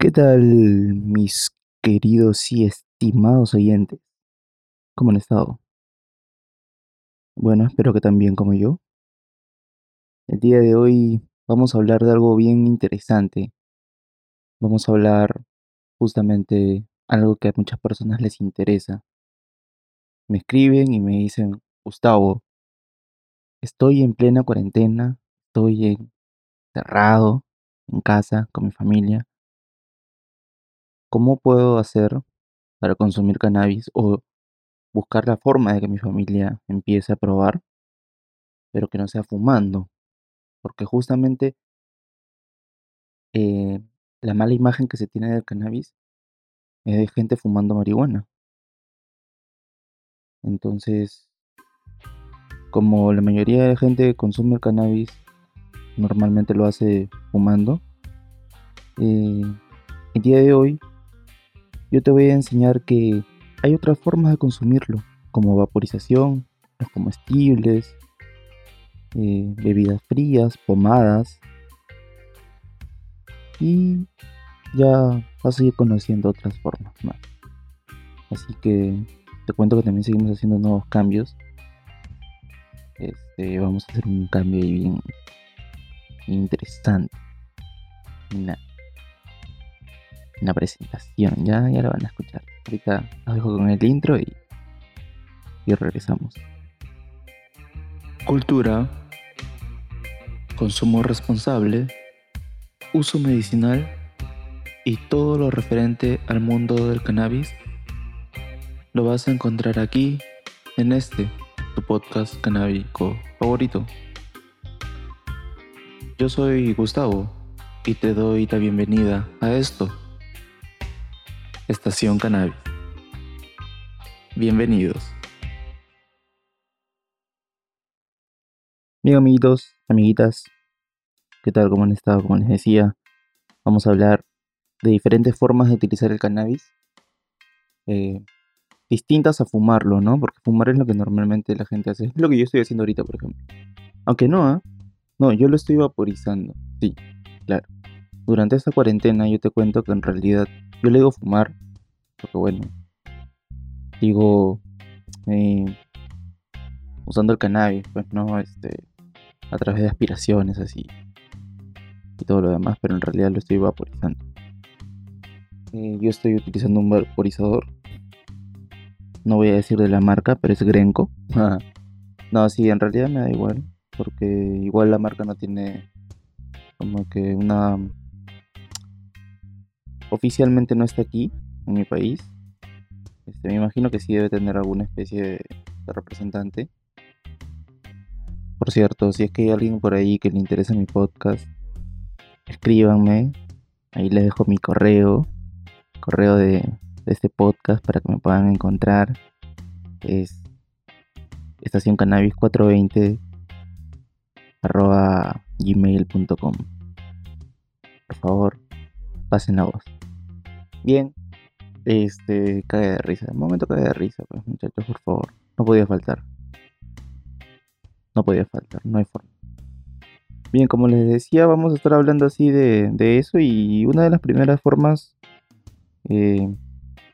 ¿Qué tal, mis queridos y estimados oyentes? ¿Cómo han estado? Bueno, espero que también como yo. El día de hoy vamos a hablar de algo bien interesante. Vamos a hablar justamente algo que a muchas personas les interesa. Me escriben y me dicen, Gustavo, estoy en plena cuarentena, estoy encerrado en casa con mi familia ¿Cómo puedo hacer para consumir cannabis o buscar la forma de que mi familia empiece a probar, pero que no sea fumando? Porque justamente eh, la mala imagen que se tiene del cannabis es de gente fumando marihuana. Entonces, como la mayoría de gente que consume cannabis normalmente lo hace fumando, eh, el día de hoy yo te voy a enseñar que hay otras formas de consumirlo, como vaporización, los comestibles, eh, bebidas frías, pomadas. Y ya vas a ir conociendo otras formas más. Así que te cuento que también seguimos haciendo nuevos cambios. Este, vamos a hacer un cambio ahí bien interesante la presentación. Ya, ya la van a escuchar. Ahorita los dejo con el intro y, y regresamos. Cultura, consumo responsable, uso medicinal y todo lo referente al mundo del cannabis lo vas a encontrar aquí en este, tu podcast canábico favorito. Yo soy Gustavo y te doy la bienvenida a esto Estación Cannabis. Bienvenidos. Bien amiguitos, amiguitas, ¿qué tal? ¿Cómo han estado? Como les decía, vamos a hablar de diferentes formas de utilizar el cannabis. Eh, distintas a fumarlo, ¿no? Porque fumar es lo que normalmente la gente hace. Es lo que yo estoy haciendo ahorita, por ejemplo. Aunque no, ¿ah? No, yo lo estoy vaporizando. Sí, claro. Durante esta cuarentena yo te cuento que en realidad yo le digo fumar, porque bueno, digo, eh, usando el cannabis, pues no, este, a través de aspiraciones así y todo lo demás, pero en realidad lo estoy vaporizando. Eh, yo estoy utilizando un vaporizador, no voy a decir de la marca, pero es Grenco. no, sí, en realidad me da igual, porque igual la marca no tiene como que una oficialmente no está aquí, en mi país. Este, me imagino que sí debe tener alguna especie de, representante. Por cierto, si es que hay alguien por ahí que le interesa mi podcast, escríbanme. Ahí les dejo mi correo, correo de, este podcast para que me puedan encontrar. Es estación cannabis 420 arroba gmail.com. Por favor, pasen la voz. Bien, este, cae de risa. Un momento cae de risa, pues, muchachos, por favor. No podía faltar. No podía faltar, no hay forma. Bien, como les decía, vamos a estar hablando así de, eso y una de las primeras formas eh,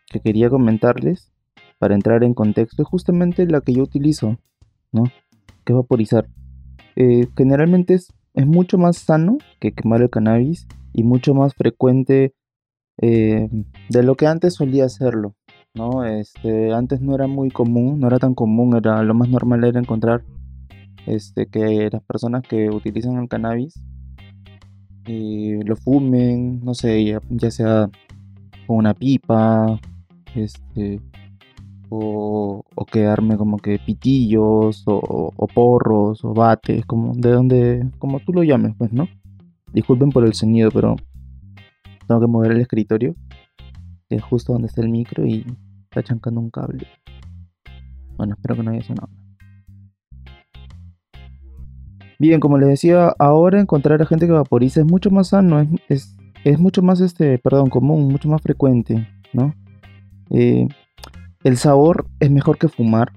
que quería comentarles para entrar en contexto es justamente la que yo utilizo, ¿no? Que es vaporizar. Eh, generalmente es, es mucho más sano que quemar el cannabis y mucho más frecuente eh, de lo que antes solía hacerlo, ¿no? Este, antes no era muy común, no era tan común, era lo más normal era encontrar este, que las personas que utilizan el cannabis eh, lo fumen, no sé, ya, sea con una pipa, este, o, o, quedarme como que pitillos, o, o, porros, o bates, como de donde, como tú lo llames, pues, ¿no? Disculpen por el sonido, pero tengo que mover el escritorio, es justo donde está el micro y está chancando un cable. Bueno, espero que no haya sonado. Bien, como les decía, ahora encontrar a gente que vaporiza es mucho más sano, es, es, mucho más, este, perdón, común, mucho más frecuente, ¿no? Eh, el sabor es mejor que fumar,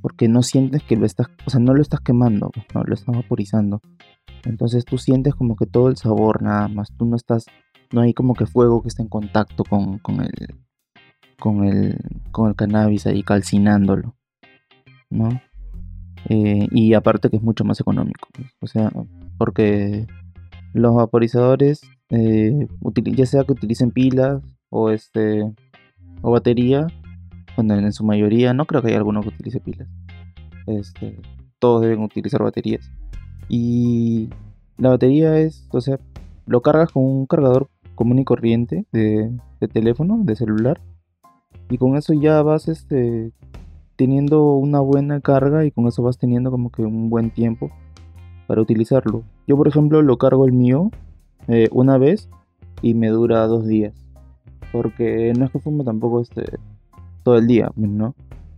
porque no sientes que lo estás, o sea, no lo estás quemando, no lo estás vaporizando. Entonces tú sientes como que todo el sabor nada más, tú no estás no hay como que fuego que esté en contacto con, con el con el con el cannabis ahí calcinándolo no eh, y aparte que es mucho más económico pues, o sea porque los vaporizadores eh, ya sea que utilicen pilas o este o batería bueno en su mayoría no creo que haya alguno que utilice pilas este todos deben utilizar baterías. Y la batería es o sea lo cargas con un cargador común y corriente de, teléfono, de celular. Y con eso ya vas este, teniendo una buena carga y con eso vas teniendo como que un buen tiempo para utilizarlo. Yo por ejemplo lo cargo el mío eh, una vez y me dura dos días. Porque no es que fume tampoco este, todo el día, ¿no?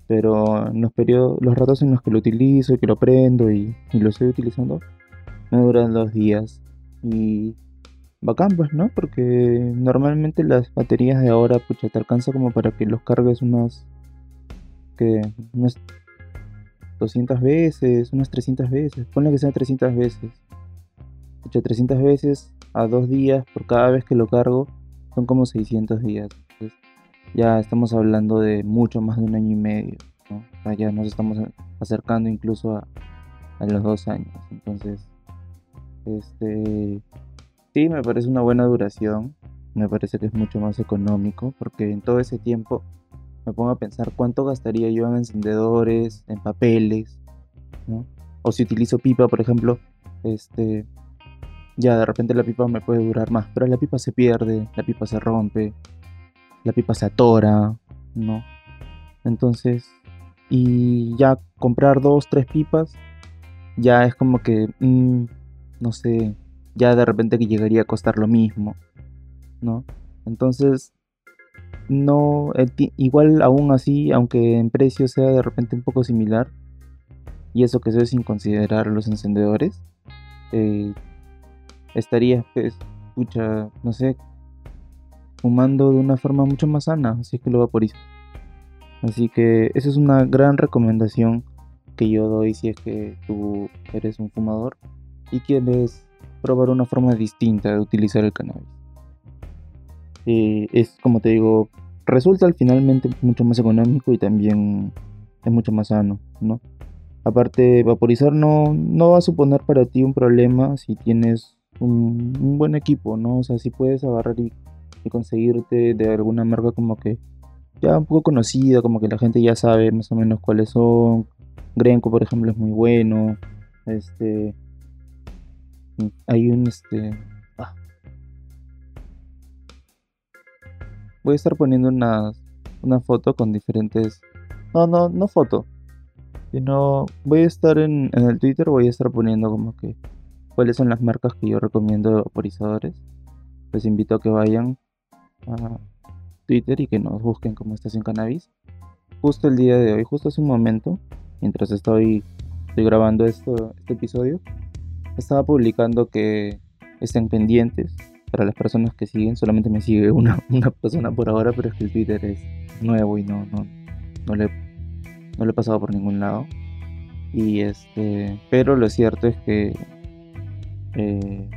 Pero en los periodos, los ratos en los que lo utilizo y que lo prendo y, y lo estoy utilizando, me duran dos días. Y bacán, pues, ¿no? Porque normalmente las baterías de ahora, pucha, te alcanza como para que los cargues unas. que. unas 200 veces, unas 300 veces. Ponle que sean 300 veces. Pucha, 300 veces a dos días por cada vez que lo cargo son como 600 días. Entonces, ya estamos hablando de mucho más de un año y medio, ¿no? O sea, ya nos estamos acercando incluso a, a los dos años. Entonces, este Sí, me parece una buena duración. Me parece que es mucho más económico porque en todo ese tiempo me pongo a pensar cuánto gastaría yo en encendedores, en papeles, ¿no? O si utilizo pipa, por ejemplo, este, ya de repente la pipa me puede durar más, pero la pipa se pierde, la pipa se rompe, la pipa se atora, ¿no? Entonces, y ya comprar dos, tres pipas, ya es como que, mm, no sé, ya de repente que llegaría a costar lo mismo, ¿no? Entonces, no, igual aún así, aunque en precio sea de repente un poco similar, y eso que eso sin considerar los encendedores, eh, estaría, pues, pucha, no sé, fumando de una forma mucho más sana, así que lo vaporizo. Así que esa es una gran recomendación que yo doy si es que tú eres un fumador y quieres probar una forma distinta de utilizar el cannabis. Es como te digo, resulta al finalmente mucho más económico y también es mucho más sano, ¿no? Aparte, vaporizar no, no va a suponer para ti un problema si tienes un, buen equipo, ¿no? O sea, si puedes agarrar y, y, conseguirte de alguna marca como que ya un poco conocida, como que la gente ya sabe más o menos cuáles son. Grenco, por ejemplo, es muy bueno. Este, hay un este ah. voy a estar poniendo una, una foto con diferentes no no no foto sino voy a estar en, en el twitter voy a estar poniendo como que cuáles son las marcas que yo recomiendo de vaporizadores les invito a que vayan a twitter y que nos busquen como Estación Cannabis justo el día de hoy justo hace un momento mientras estoy, estoy grabando esto, este episodio estaba publicando que estén pendientes para las personas que siguen. Solamente me sigue una, una persona por ahora, pero es que el Twitter es nuevo y no, no, no, le, no le he pasado por ningún lado. Y este, pero lo cierto es que eh,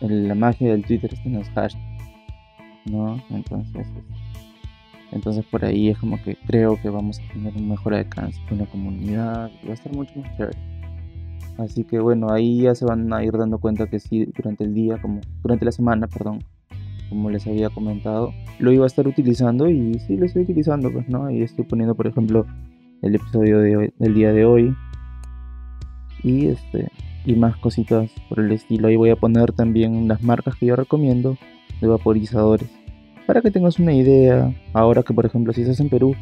la magia del Twitter está en los hashtags, ¿no? Entonces, entonces por ahí es como que creo que vamos a tener un mejor alcance con la comunidad y va a estar mucho más chévere. Así que bueno, ahí ya se van a ir dando cuenta que sí, durante el día, como durante la semana, perdón, como les había comentado, lo iba a estar utilizando y sí lo estoy utilizando, pues, ¿no? Ahí estoy poniendo, por ejemplo, el episodio de del día de hoy y este y más cositas por el estilo. Ahí voy a poner también las marcas que yo recomiendo de vaporizadores para que tengas una idea. Ahora que, por ejemplo, si estás en Perú,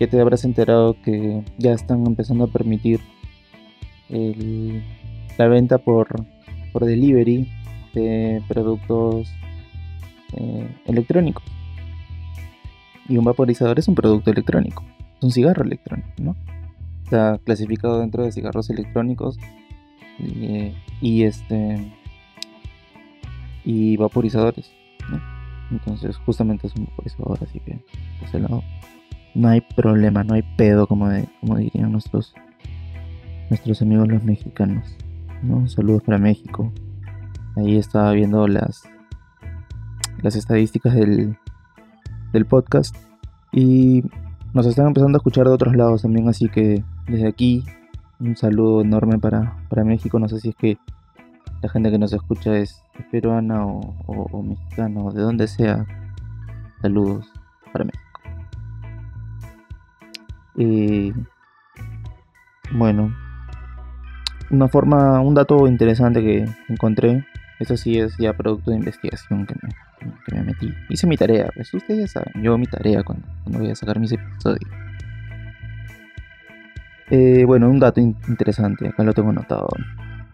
ya te habrás enterado que ya están empezando a permitir la venta por, por delivery de productos eh, electrónicos. Y un vaporizador es un producto electrónico, es un cigarro electrónico. Está clasificado dentro de cigarros electrónicos y, este y vaporizadores, Entonces justamente es un vaporizador, así que por ese lado no hay problema, no hay pedo como, de, como dirían nuestros nuestros amigos los mexicanos. ¿no? Saludos para México. Ahí estaba viendo las las estadísticas del, del podcast. Y nos están empezando a escuchar de otros lados también, así que desde aquí un saludo enorme para, para México. No sé si es que la gente que nos escucha es peruana o, o, mexicana o de donde sea. Saludos para México. Y bueno, una forma, un dato interesante que encontré, eso sí es ya producto de investigación que me, que me metí. Hice mi tarea, pues ustedes ya saben, yo mi tarea cuando, cuando voy a sacar mis episodios. Eh, bueno, un dato interesante, acá lo tengo anotado.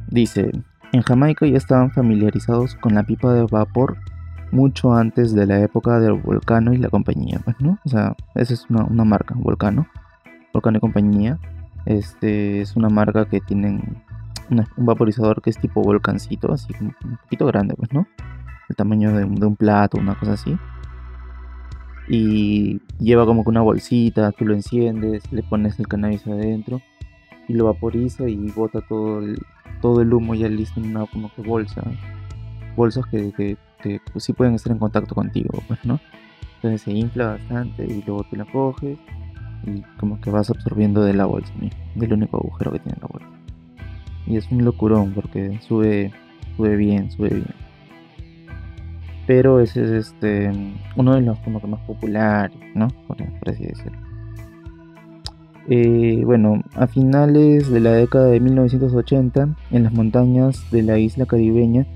Dice, en Jamaica ya estaban familiarizados con la pipa de vapor mucho antes de la época del Volcano y la compañía, pues, ¿no? O sea, esa es una, una marca, Volcano, Volcano y compañía. Este es una marca que tienen un vaporizador que es tipo volcancito, así como un poquito grande, pues, ¿no? El tamaño de un, plato, una cosa así. Y lleva como que una bolsita, tú lo enciendes, le pones el cannabis adentro y lo vaporiza y bota todo el, todo el humo ya listo en una como que bolsa. Bolsas que, que, pues, sí pueden estar en contacto contigo, pues, ¿no? Entonces se infla bastante y luego tú la coges y como que vas absorbiendo de la bolsa, del único agujero que tiene la bolsa. Y es un locurón porque sube, sube bien, sube bien. Pero ese es este uno de los como que más populares, ¿no? Por, así decirlo. Eh, bueno, a finales de la década de 1980, en las montañas de la isla caribeña,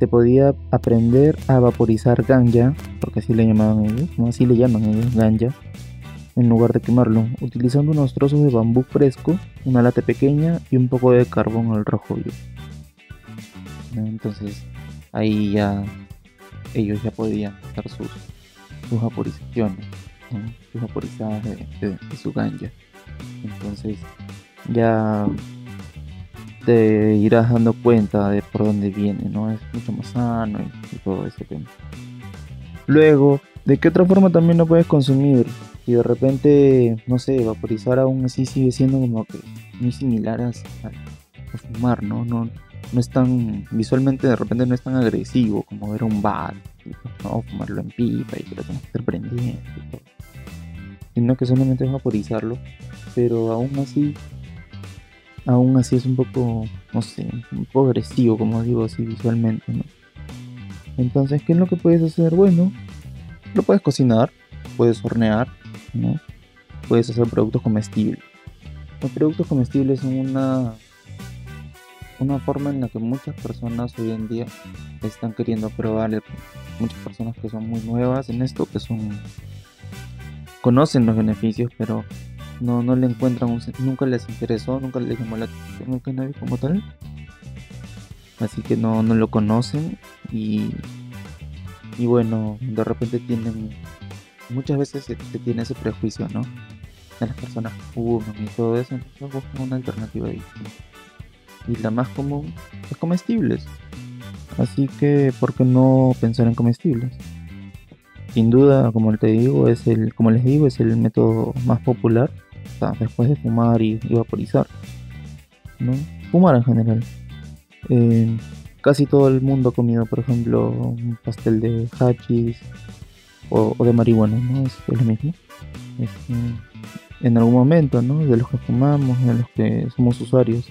se podía aprender a vaporizar ganja, porque así le llamaban ellos, ¿no? Así le llaman ellos, ganja, en lugar de quemarlo, utilizando unos trozos de bambú fresco, una lata pequeña y un poco de carbón al rojo vivo. Entonces ahí ya ellos ya podían hacer sus, sus vaporizaciones, sus vaporizadas de, su ganja. Entonces ya te irás dando cuenta de por dónde viene, ¿no? Es mucho más sano y, y todo ese tema. Luego, ¿de qué otra forma también lo puedes consumir? Y de repente, no sé, vaporizar aún así sigue siendo como que muy similar a, fumar, ¿no? ¿no? No es tan, visualmente de repente no es tan agresivo como ver un bat, ¿no? Fumarlo en pipa y que lo tengas prendiendo y todo. Sino que solamente es vaporizarlo, pero aún así, aún así es un poco, no sé, un poco agresivo, como digo así visualmente, ¿no? Entonces, ¿qué es lo que puedes hacer? Bueno, lo puedes cocinar, puedes hornear, Puedes hacer productos comestibles. Los productos comestibles son una, una forma en la que muchas personas hoy en día están queriendo probar. Muchas personas que son muy nuevas en esto, que son conocen los beneficios, pero no, no le encuentran un, nunca les interesó, nunca les llamó la atención el cannabis como tal. Así que no, no lo conocen y, y bueno, de repente tienen muchas veces se, tiene ese prejuicio, ¿no? De las personas que fuman y todo eso, entonces buscan una alternativa distinta. Y la más común es comestibles. Así que, ¿por qué no pensar en comestibles? Sin duda, como te digo, es el, como les digo, es el método más popular. después de fumar y, vaporizar. ¿no? Fumar en general. Eh, casi todo el mundo ha comido, por ejemplo, un pastel de hachis, o, de marihuana, ¿no? Es, lo mismo. en algún momento, ¿no? De los que fumamos, de los que somos usuarios.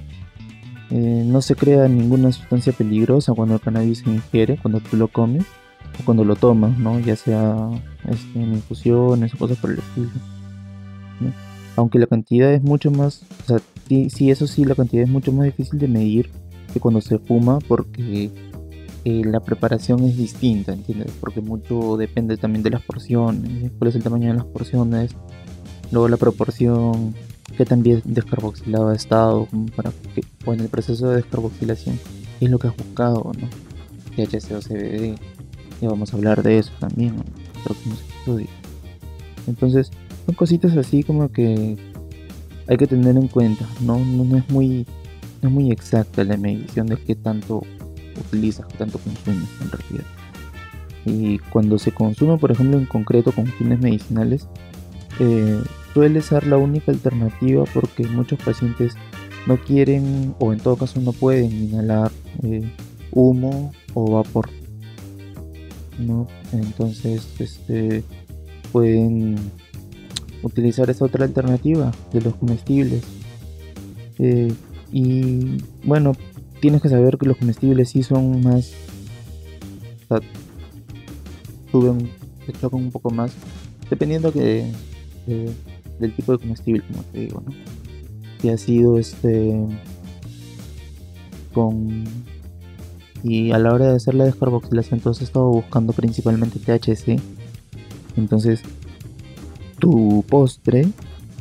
Eh, no se crea ninguna sustancia peligrosa cuando el cannabis se ingiere, cuando tú lo comes o cuando lo tomas, ¿no? Ya sea este, en infusiones o cosas por el estilo. Aunque la cantidad es mucho más, o sea, sí, eso sí, la cantidad es mucho más difícil de medir que cuando se fuma porque eh, la preparación es distinta, ¿entiendes? Porque mucho depende también de las porciones, cuál es el tamaño de las porciones, luego la proporción, que también descarboxilado ha estado, para que, o en el proceso de descarboxilación, es lo que has buscado, ¿no? THC o CBD, y vamos a hablar de eso también en los próximos estudios. Entonces, son cositas así como que hay que tener en cuenta, ¿no? No, no es muy no es muy exacta la medición de qué tanto utilizas, tanto consumes en realidad. Y cuando se consume, por ejemplo, en concreto con fines medicinales, eh, suele ser la única alternativa porque muchos pacientes no quieren o en todo caso no pueden inhalar eh, humo o vapor. ¿no? Entonces, este, pueden utilizar esa otra alternativa de los comestibles. Eh, y bueno, tienes que saber que los comestibles sí son más. O sea, suben, se chocan un poco más, dependiendo que, del tipo de comestible, como te digo, ¿no? Si ha sido este. con. Y a la hora de hacer la descarboxilación, entonces he estado buscando principalmente THC. Entonces, tu postre,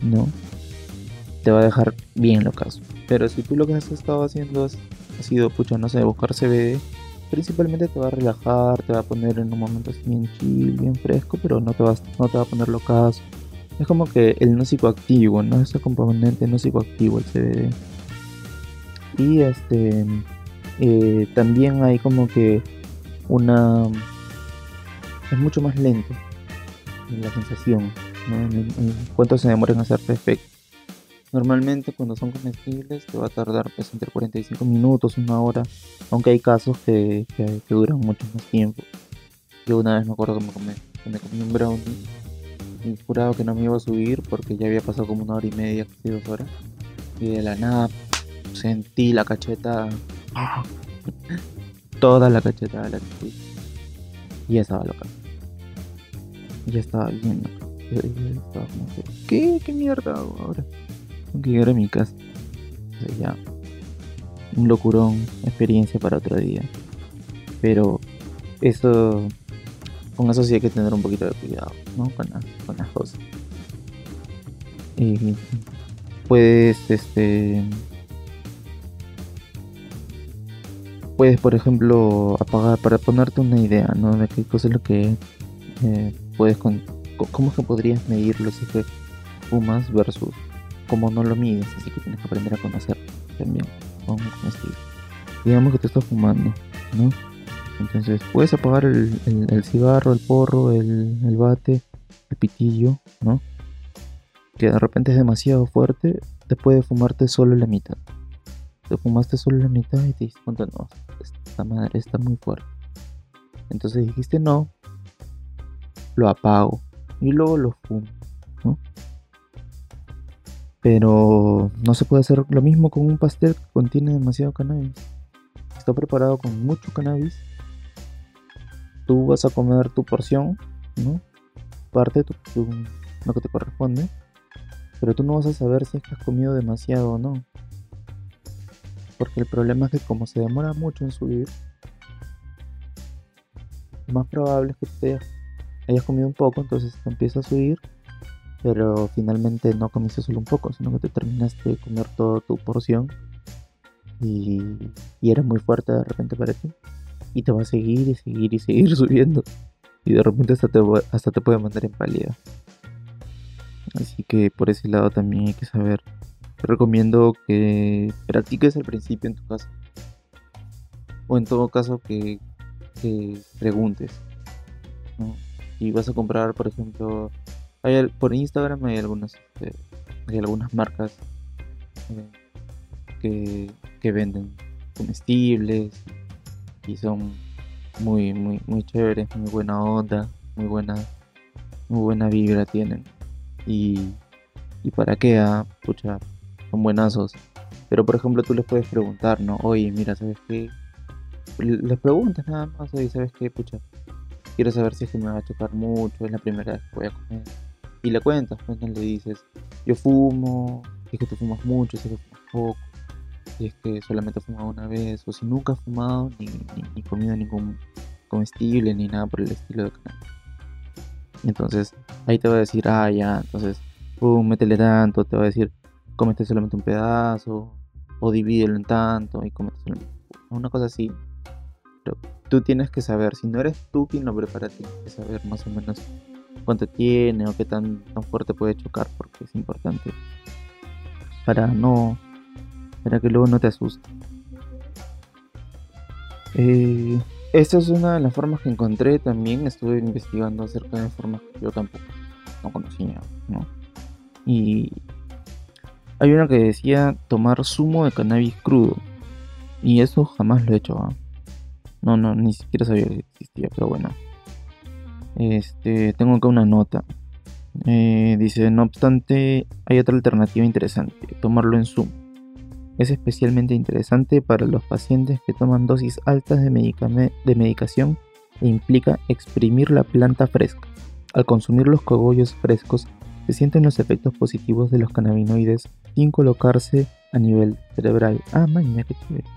¿no? Te va a dejar bien lo. Pero si tú lo que has estado haciendo sido, pucha, no sé, buscar CBD, principalmente te va a relajar, te va a poner en un momento así bien chill, bien fresco, pero no te, vas, no te va a poner caso. Es como que el no psicoactivo, ¿no? Ese componente no psicoactivo, el CBD. Y este. Eh, también hay como que una. Es mucho más lento la sensación, ¿no? En, cuánto se demora en hacerse efecto. Normalmente cuando son comestibles te va a tardar pues entre 45 minutos, una hora, aunque hay casos que, que, duran mucho más tiempo. Yo una vez me acuerdo que me comí, que me comí un brownie y jurado que no me iba a subir porque ya había pasado como una hora y media, casi dos horas. Y de la nada sentí la cacheta, toda la cacheta de la sentí. Y ya estaba loca. Ya estaba bien loca. estaba como que, ¿qué? ¿Qué mierda hago ahora? Que llegar mi casa. ya, un locurón, experiencia para otro día. Pero eso, con eso sí hay que tener un poquito de cuidado, ¿no? Con, con las cosas. Y puedes, este, puedes, por ejemplo, apagar para ponerte una idea, ¿no? De qué cosa es lo que eh, puedes con, cómo es que podrías medirlo si que fumas versus como no lo mides, así que tienes que aprender a conocer también con estilo. Digamos que te estás fumando, ¿no? Entonces puedes apagar el, cigarro, el porro, el, bate, el pitillo, ¿no? Que de repente es demasiado fuerte, te puede fumarte solo la mitad. Te fumaste solo la mitad y te diste cuenta, no, esta madre está muy fuerte. Entonces dijiste no, lo apago y luego lo fumo. Pero no se puede hacer lo mismo con un pastel que contiene demasiado cannabis. Está preparado con mucho cannabis. Tú vas a comer tu porción, ¿no? Parte, tu, lo que te corresponde. Pero tú no vas a saber si es que has comido demasiado o no. Porque el problema es que como se demora mucho en subir, lo más probable es que te hayas comido un poco, entonces te empieza a subir pero finalmente no comiste solo un poco, sino que te terminaste de comer toda tu porción y, era muy fuerte de repente para ti. Y te va a seguir y seguir y seguir subiendo. Y de repente hasta te, hasta te puede mandar en pálida. Así que por ese lado también hay que saber. Te recomiendo que practiques al principio en tu casa. O en todo caso que, que preguntes. Si vas a comprar, por ejemplo, por Instagram hay algunas, este, hay algunas marcas eh, que, venden comestibles y son muy, muy, muy chéveres, muy buena onda, muy buena, muy buena vibra tienen. Y, y para qué, ah, pucha, son buenazos. Pero por ejemplo tú les puedes preguntar, ¿no? Oye, mira, ¿sabes qué? Les preguntas nada más, oye, ¿sabes qué? Pucha, quiero saber si es que me va a chocar mucho, es la primera vez que voy a comer y le cuentas, pues, le dices, yo fumo, si es que tú fumas mucho, si es que fumas poco, si es que solamente has fumado una vez, o si nunca has fumado ni, ni, comido ningún comestible ni nada por el estilo de cannabis. Entonces ahí te va a decir, ah, ya, entonces, pum, métele tanto, te va a decir, cómete solamente un pedazo, o divídelo en tanto, y cómete solamente una cosa así. Pero tú tienes que saber, si no eres tú quien lo prepara, tienes que saber más o menos cuánto tiene o qué tan, tan fuerte puede chocar, porque es importante para no para que luego no te asuste. Eh, esta es una de las formas que encontré. También estuve investigando acerca de formas que yo tampoco no conocía, ¿no? Y hay una que decía tomar zumo de cannabis crudo. Y eso jamás lo he hecho. ¿ah? No, no, ni siquiera sabía que existía, pero bueno. Este, tengo acá una nota. Eh, dice, no obstante, hay otra alternativa interesante, tomarlo en Zoom. Es especialmente interesante para los pacientes que toman dosis altas de, medicación e implica exprimir la planta fresca. Al consumir los cogollos frescos, se sienten los efectos positivos de los cannabinoides sin colocarse a nivel cerebral. Ah, maña, qué chévere.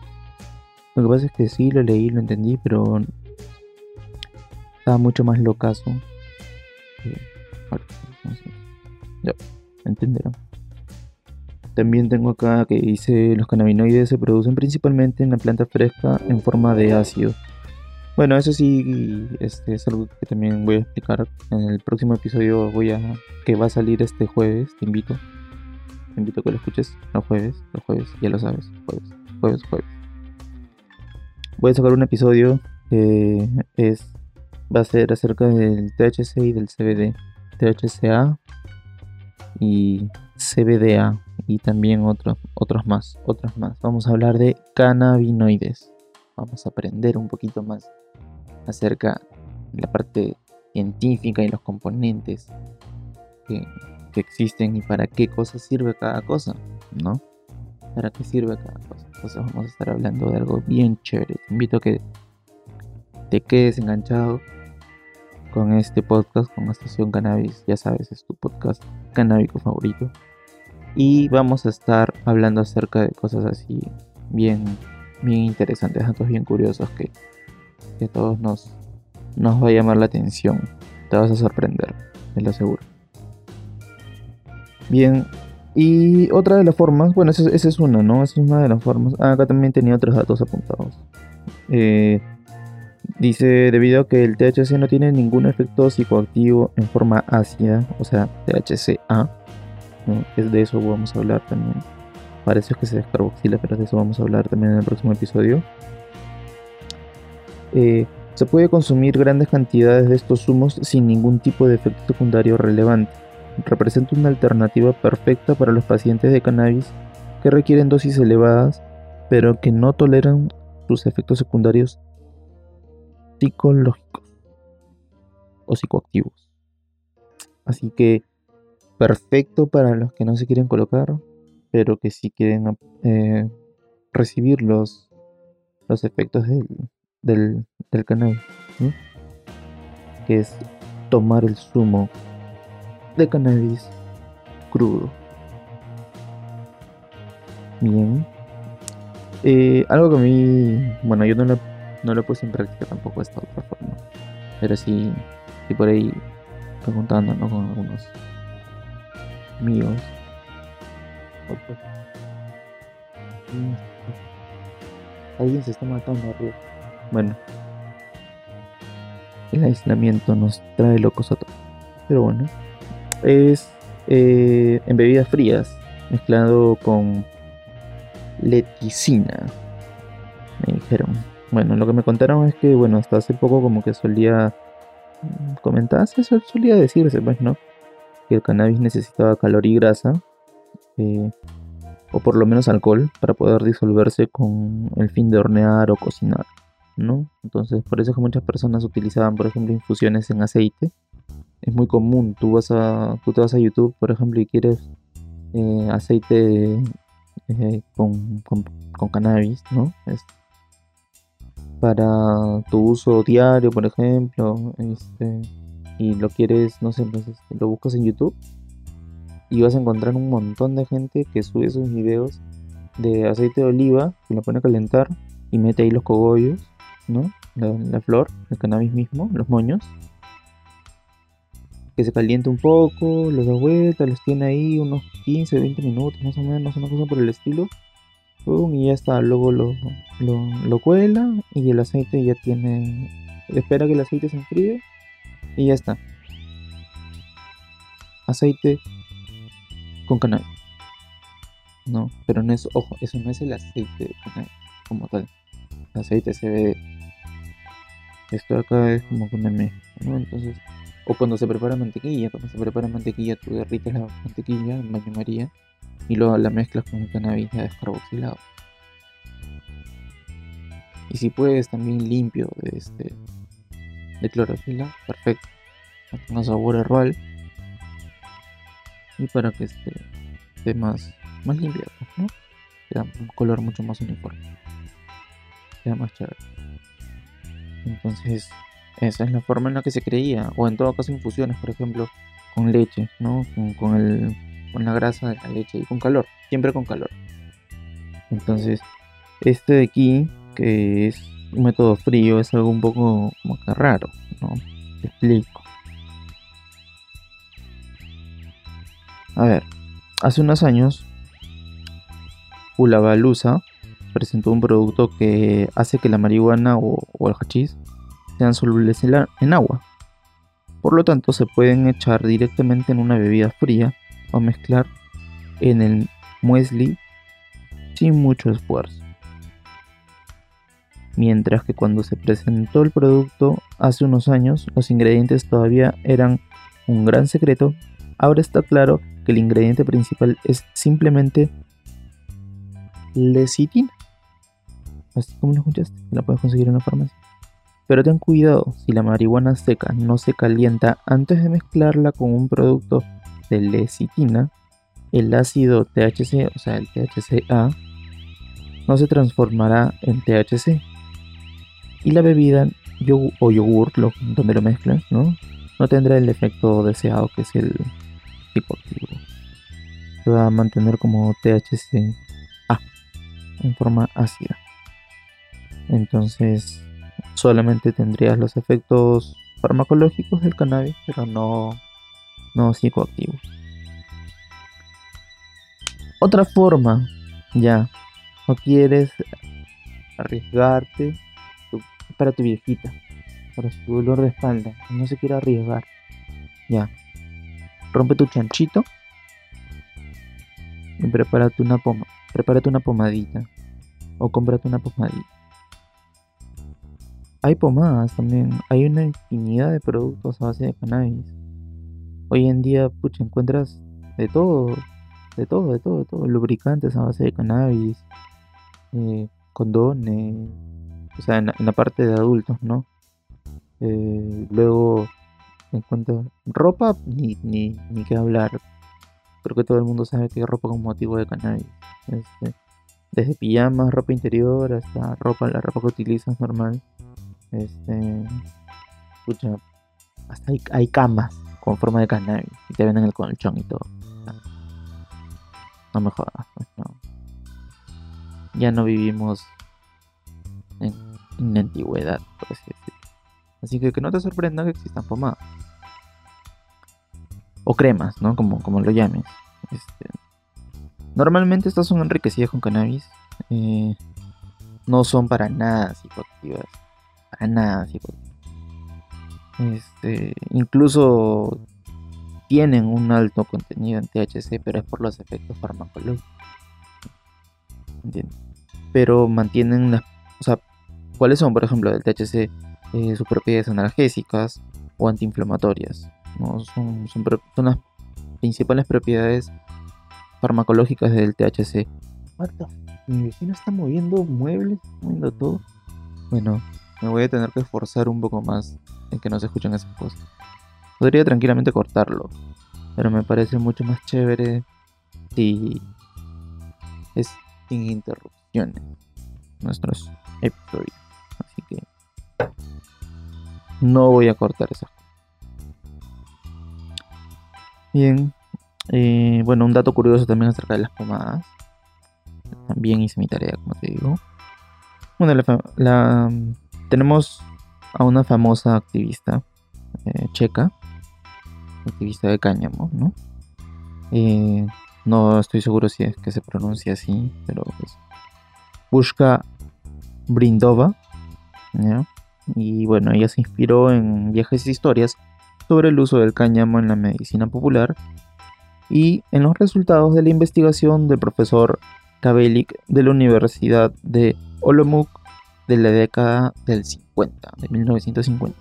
Lo que pasa es que sí, lo leí, lo entendí, pero estaba mucho más locazo. Ya, entenderán. También tengo acá que dice los cannabinoides se producen principalmente en la planta fresca en forma de ácido. Bueno, eso sí este, es algo que también voy a explicar en el próximo episodio. Voy a que va a salir este jueves. Te invito, te invito a que lo escuches los jueves, los jueves, ya lo sabes, jueves, jueves, jueves. Voy a sacar un episodio que es va a ser acerca del THC y del CBD, THCA y CBDA y también otros otros más, otros más. Vamos a hablar de cannabinoides. Vamos a aprender un poquito más acerca de la parte científica y los componentes que, existen y para qué cosa sirve cada cosa, ¿no? ¿Para qué sirve cada cosa? Entonces vamos a estar hablando de algo bien chévere. Te invito a que te quedes enganchado con este podcast, con Estación Cannabis. Ya sabes, es tu podcast canábico favorito. Y vamos a estar hablando acerca de cosas así bien, bien interesantes, datos bien curiosos que que a todos nos, nos va a llamar la atención. Te vas a sorprender, me lo aseguro. Bien, y otra de las formas, bueno, esa, es una, ¿no? Esa es una de las formas. Ah, acá también tenía otros datos apuntados. Eh, dice, debido a que el THC no tiene ningún efecto psicoactivo en forma ácida, o sea, THCA, es de eso vamos a hablar también. Parece que se descarboxila, pero de eso vamos a hablar también en el próximo episodio. Eh, se puede consumir grandes cantidades de estos zumos sin ningún tipo de efecto secundario relevante. Representa una alternativa perfecta para los pacientes de cannabis que requieren dosis elevadas pero que no toleran sus efectos secundarios psicológicos o psicoactivos. Así que perfecto para los que no se quieren colocar, pero que sí quieren eh, recibir los, los efectos del, del, canal, que es tomar el zumo de cannabis crudo. Bien. Eh, algo que a mí, bueno, yo no lo, no lo puse en práctica tampoco esta otra forma. Pero sí, sí por ahí preguntando ¿no? con algunos amigos. Alguien se está matando arriba. Bueno, el aislamiento nos trae locos a todos. Pero bueno, es eh, en bebidas frías, mezclado con leticina. Me dijeron. Bueno, lo que me contaron es que, bueno, hasta hace poco como que solía comentarse, solía decirse, pues, ¿no? Que el cannabis necesitaba calor y grasa. Eh, o por lo menos alcohol para poder disolverse con el fin de hornear o cocinar. ¿no? Entonces, por eso es que muchas personas utilizaban, por ejemplo, infusiones en aceite. Es muy común, tú vas a, tú te vas a YouTube, por ejemplo, y quieres eh, aceite eh, con, con, cannabis, ¿no? Para tu uso diario, por ejemplo, este, y lo quieres, no sé, pues, este, lo buscas en YouTube y vas a encontrar un montón de gente que sube sus videos de aceite de oliva, que lo pone a calentar y mete ahí los cogollos ¿no? La, flor, el cannabis mismo, los moños. Que se caliente un poco, los da vuelta, los tiene ahí unos 15, 20 minutos más o menos, una cosa por el estilo. Y ya está, luego lo, lo, cuela y el aceite ya tiene... Espera que el aceite se enfríe y ya está. Aceite con cannabis. No, pero no es, ojo, eso no es el aceite de como tal. El aceite se ve esto acá es como una mezcla, ¿no? Entonces, o cuando se prepara mantequilla, cuando se prepara mantequilla, tú derrites la mantequilla en baño María y luego la mezclas con el cannabis ya descarboxilado. Y si puedes también limpio de este de clorofila, perfecto. tenga sabor herbal y para que esté, esté más, más limpia, pues, ¿no? Un color mucho más uniforme. Queda más chévere. Entonces, esa es la forma en la que se creía. O en todo caso infusiones, por ejemplo, con leche, ¿no? Con, el, con la grasa de la leche y con calor. Siempre con calor. Entonces, este de aquí, que es un método frío, es algo un poco como raro, ¿no? Te explico. A ver, hace unos años, Ulabalusa presentó un producto que hace que la marihuana o, el hachís sean solubles en, agua. Por lo tanto, se pueden echar directamente en una bebida fría o mezclar en el muesli sin mucho esfuerzo. Mientras que cuando se presentó el producto hace unos años, los ingredientes todavía eran un gran secreto, ahora está claro que el ingrediente principal es simplemente lecitina. Así como lo escuchaste, la puedes conseguir en la farmacia. Pero ten cuidado, si la marihuana seca no se calienta antes de mezclarla con un producto de lecitina, el ácido THC, o sea, el THCA, no se transformará en THC. Y la bebida o yogur, donde lo mezclas, ¿no? no tendrá el efecto deseado que es el psicoactivo. Se va a mantener como THC-A en forma ácida. Entonces, solamente tendrías los efectos farmacológicos del cannabis, pero no, no psicoactivos. Otra forma, ya, no quieres arriesgarte para tu viejita, para su dolor de espalda, no se quiere arriesgar, ya, rompe tu chanchito y prepárate una, poma, prepárate una pomadita o cómprate una pomadita. Hay pomadas también, hay una infinidad de productos a base de cannabis. Hoy en día, pucha, encuentras de todo, de todo, de todo, de todo. Lubricantes a base de cannabis, eh, condones, o sea, en, la parte de adultos, ¿no? Eh, luego encuentro ropa, ni, ni, ni que hablar. Creo que todo el mundo sabe que hay ropa con motivo de cannabis. Este, desde pijamas, ropa interior, hasta ropa, la ropa que utilizas normal. Este, escucha, hasta hay, camas con forma de cannabis y te venden el colchón y todo. No me jodas, pues no. Ya no vivimos en, en antigüedad. Así que que no te sorprenda que existan pomadas o cremas, ¿no? Como, como lo llames. Este, normalmente estas son enriquecidas con cannabis. Eh, no son para nada psicoactivas. Para nada psicoactivas. Este, incluso tienen un alto contenido en THC, pero es por los efectos farmacológicos. ¿Entiendes? Pero mantienen las. O sea, ¿cuáles son, por ejemplo, del THC? Eh, sus propiedades analgésicas o antiinflamatorias. ¿no? Son, son, las principales propiedades farmacológicas del THC. Mi vecino está moviendo muebles, moviendo todo. Bueno, me voy a tener que esforzar un poco más en que no se escuchen esas cosas. Podría tranquilamente cortarlo, pero me parece mucho más chévere si es sin interrupciones nuestros episodios. Así que no voy a cortar esas Bien. Eh, bueno, un dato curioso también acerca de las pomadas. También hice mi tarea, como te digo. Bueno, la, tenemos a una famosa activista eh, checa, activista de cáñamo, ¿no? Eh, no estoy seguro si es que se pronuncia así, pero pues. Busca Brindova, Y bueno, ella se inspiró en viejas historias sobre el uso del cáñamo en la medicina popular y en los resultados de la investigación del profesor Kabelik de la Universidad de Olomouc de la década del 50, de 1950,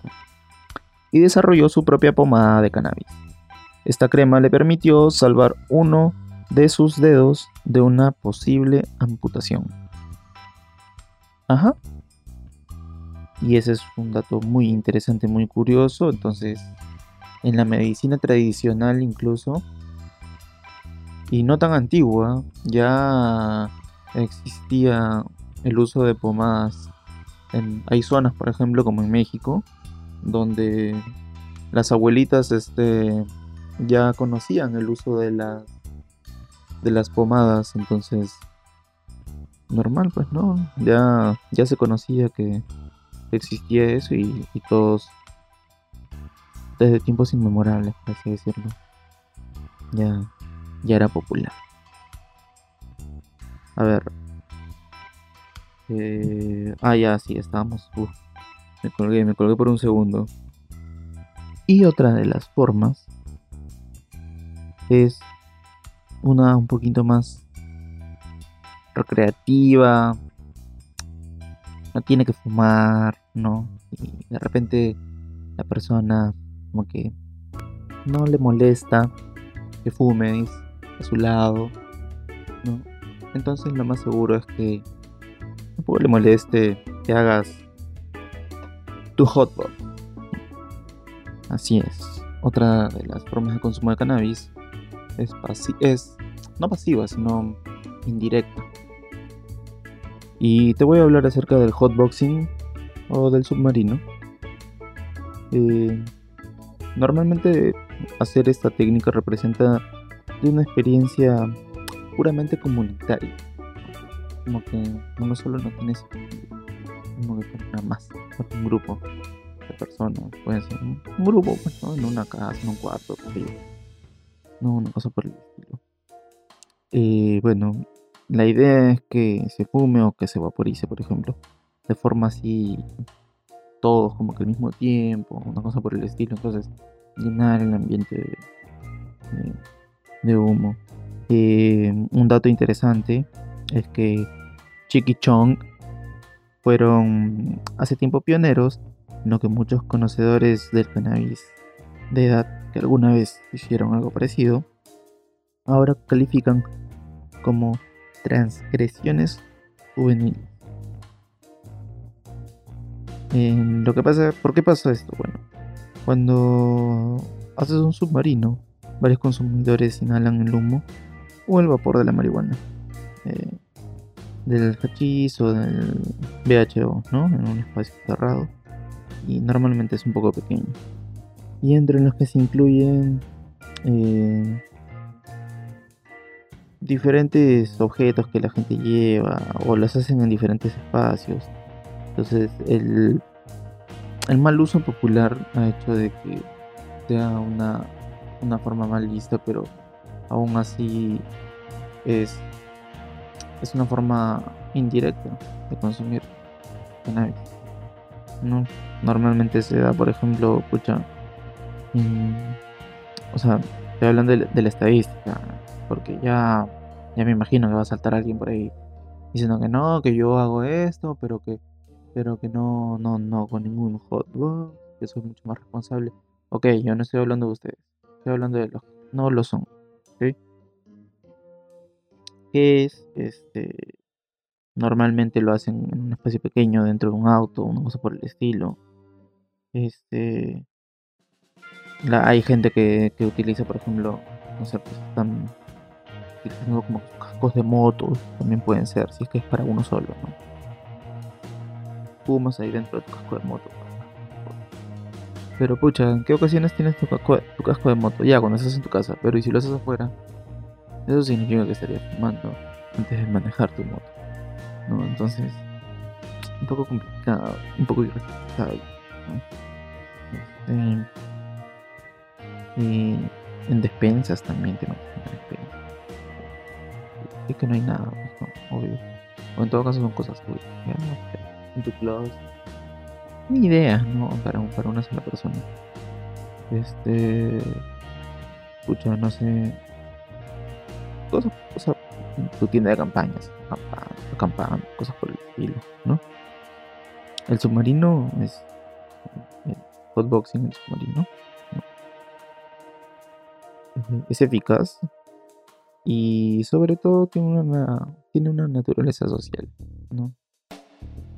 y desarrolló su propia pomada de cannabis. Esta crema le permitió salvar uno de sus dedos de una posible amputación. Ajá. Y ese es un dato muy interesante, muy curioso, entonces en la medicina tradicional incluso, y no tan antigua, ya existía el uso de pomadas. En, hay zonas, por ejemplo, como en México, donde las abuelitas este, ya conocían el uso de las, de las pomadas, entonces normal, pues no, ya, ya se conocía que existía eso y, y todos desde tiempos inmemorables, por así decirlo, ya, ya era popular. A ver. Eh, ah, ya, sí, estábamos. me colgué, me colgué por un segundo. Y otra de las formas es una un poquito más recreativa. No tiene que fumar, ¿no? Y de repente la persona como que no le molesta que fumes a su lado, ¿no? Entonces lo más seguro es que tampoco le moleste que hagas tu hotbox. Así es. Otra de las formas de consumo de cannabis es, es no pasiva, sino indirecta. Y te voy a hablar acerca del hotboxing o del submarino. Eh, normalmente hacer esta técnica representa una experiencia puramente comunitaria. Como que uno solo no tiene como que nada más, un grupo de personas, puede ser un, grupo, pues, en una casa, en un cuarto, no, una cosa por el estilo. Eh, bueno, la idea es que se fume o que se vaporice, por ejemplo, de forma así, todos como que al mismo tiempo, una cosa por el estilo, entonces llenar el ambiente de humo. Eh, un dato interesante es que Chiqui Chong fueron hace tiempo pioneros en lo que muchos conocedores del cannabis de edad que alguna vez hicieron algo parecido, ahora califican como transgresiones juveniles. lo que pasa, ¿por qué pasa esto? Bueno, cuando haces un submarino, varios consumidores inhalan el humo o el vapor de la marihuana, eh, del hachís del BHO, ¿no? En un espacio cerrado y normalmente es un poco pequeño. Y entre los que se incluyen eh, diferentes objetos que la gente lleva o los hacen en diferentes espacios. Entonces el, el mal uso popular ha hecho de que sea una, una forma mal vista, pero aún así es, es una forma indirecta de consumir cannabis. ¿no? Normalmente se da, por ejemplo, pucha, o sea, estoy hablando de, la estadística, porque ya, ya me imagino que va a saltar alguien por ahí diciendo que no, que yo hago esto, pero que, pero que no, no, no con ningún hotbox, que soy mucho más responsable. Ok, yo no estoy hablando de ustedes, estoy hablando de los no lo son. Que es, este, normalmente lo hacen en un espacio pequeño dentro de un auto, una cosa por el estilo. Este, hay gente que, utiliza, por ejemplo, no sé, pues están utilizando como cascos de moto, también pueden ser, si es que es para uno solo, ¿no? Fumas ahí dentro de tu casco de moto. Pero pucha, ¿en qué ocasiones tienes tu casco, tu casco de moto? Ya, cuando estás en tu casa, pero ¿y si lo haces afuera? Eso significa que estarías fumando antes de manejar tu moto. ¿No? Entonces, un poco complicado, un poco irresponsable. Este, y en despensas también te metes en despensas. Es que no hay nada, pues, obvio. O en todo caso son cosas tuyas. En tu closet. Ni idea, ¿no? Para, para una sola persona. Este. Escucha, no sé. Cosas, cosas. Tu tienda de campañas. Acampando, cosas por el estilo, ¿no? El submarino es. El hotboxing, el submarino es eficaz y sobre todo tiene una, tiene una naturaleza social, ¿no?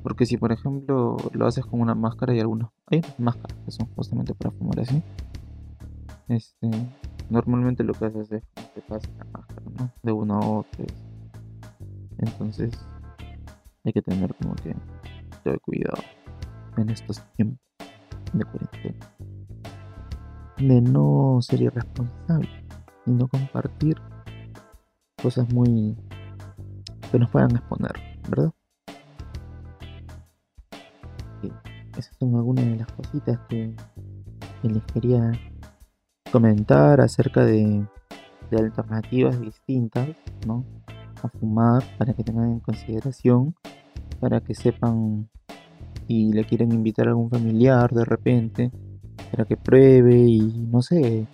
Porque si por ejemplo lo haces con una máscara y algunas hay máscaras que son justamente para fumar así, este, normalmente lo que haces es pasa la máscara, ¿no? De uno a otro. Entonces, hay que tener como que todo cuidado en estos tiempos de cuarentena. De no ser irresponsable y no compartir cosas muy que nos puedan exponer, ¿verdad? esas son algunas de las cositas que, les quería comentar acerca de, de alternativas distintas, ¿no? A fumar para que tengan en consideración, para que sepan y le quieren invitar a algún familiar de repente, para que pruebe y no sé,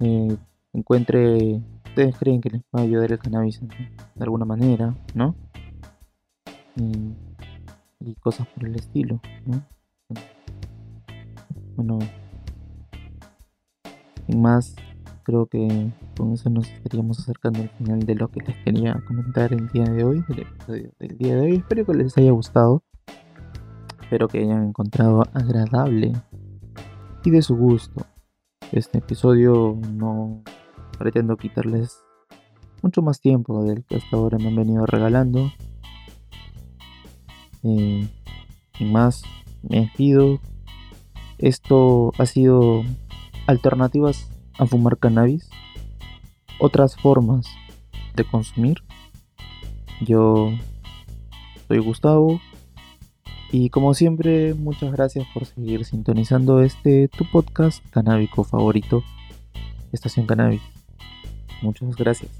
eh, encuentre, ustedes creen que les va a ayudar el cannabis de alguna manera, ¿no? Y, y cosas por el estilo, ¿no? Bueno, sin más, creo que con eso nos estaríamos acercando al final de lo que les quería comentar el día de hoy, del episodio del día de hoy. Espero que les haya gustado. Espero que hayan encontrado agradable y de su gusto. Este episodio no pretendo quitarles mucho más tiempo del que hasta ahora me han venido regalando. Eh, sin más, me despido. Esto ha sido alternativas a fumar cannabis. Otras formas de consumir. Yo soy Gustavo. Y como siempre, muchas gracias por seguir sintonizando este tu podcast canábico favorito, Estación Cannabis. Muchas gracias.